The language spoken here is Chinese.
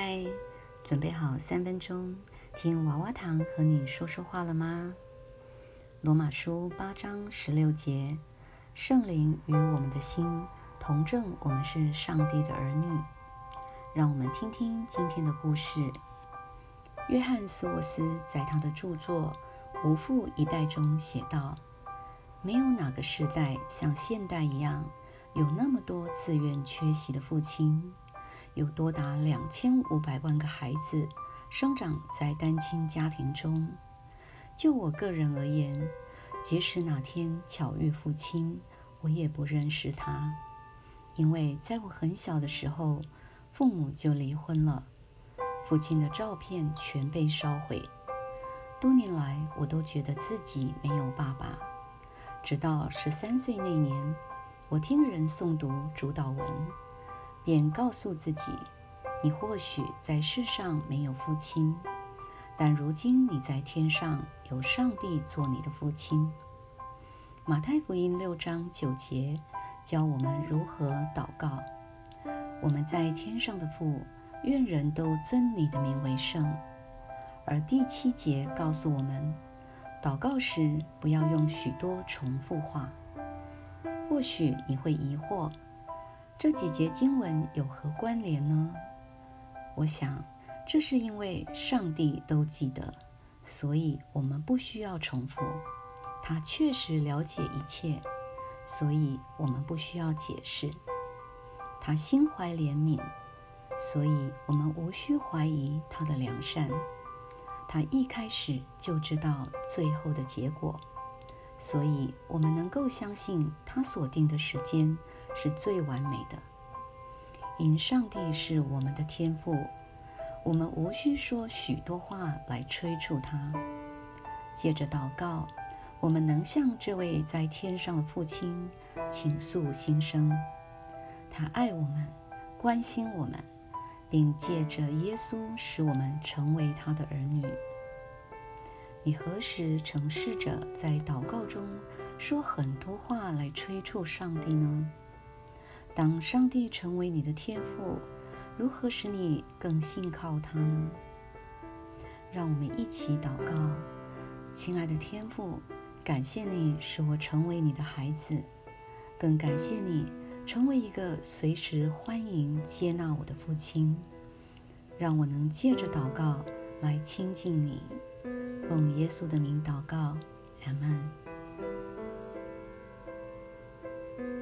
嗨，准备好三分钟听娃娃糖和你说说话了吗？罗马书八章十六节，圣灵与我们的心同证，我们是上帝的儿女。让我们听听今天的故事。约翰斯沃斯在他的著作《无父一代》中写道：“没有哪个时代像现代一样，有那么多自愿缺席的父亲。”有多达两千五百万个孩子生长在单亲家庭中。就我个人而言，即使哪天巧遇父亲，我也不认识他，因为在我很小的时候，父母就离婚了，父亲的照片全被烧毁。多年来，我都觉得自己没有爸爸。直到十三岁那年，我听人诵读主导文。便告诉自己，你或许在世上没有父亲，但如今你在天上有上帝做你的父亲。马太福音六章九节教我们如何祷告：我们在天上的父，愿人都尊你的名为圣。而第七节告诉我们，祷告时不要用许多重复话。或许你会疑惑。这几节经文有何关联呢？我想，这是因为上帝都记得，所以我们不需要重复。他确实了解一切，所以我们不需要解释。他心怀怜悯，所以我们无需怀疑他的良善。他一开始就知道最后的结果，所以我们能够相信他所定的时间。是最完美的。因上帝是我们的天赋，我们无需说许多话来催促他。借着祷告，我们能向这位在天上的父亲倾诉心声。他爱我们，关心我们，并借着耶稣使我们成为他的儿女。你何时曾试着在祷告中说很多话来催促上帝呢？当上帝成为你的天赋，如何使你更信靠他呢？让我们一起祷告，亲爱的天父，感谢你使我成为你的孩子，更感谢你成为一个随时欢迎接纳我的父亲，让我能借着祷告来亲近你。奉耶稣的名祷告，阿门。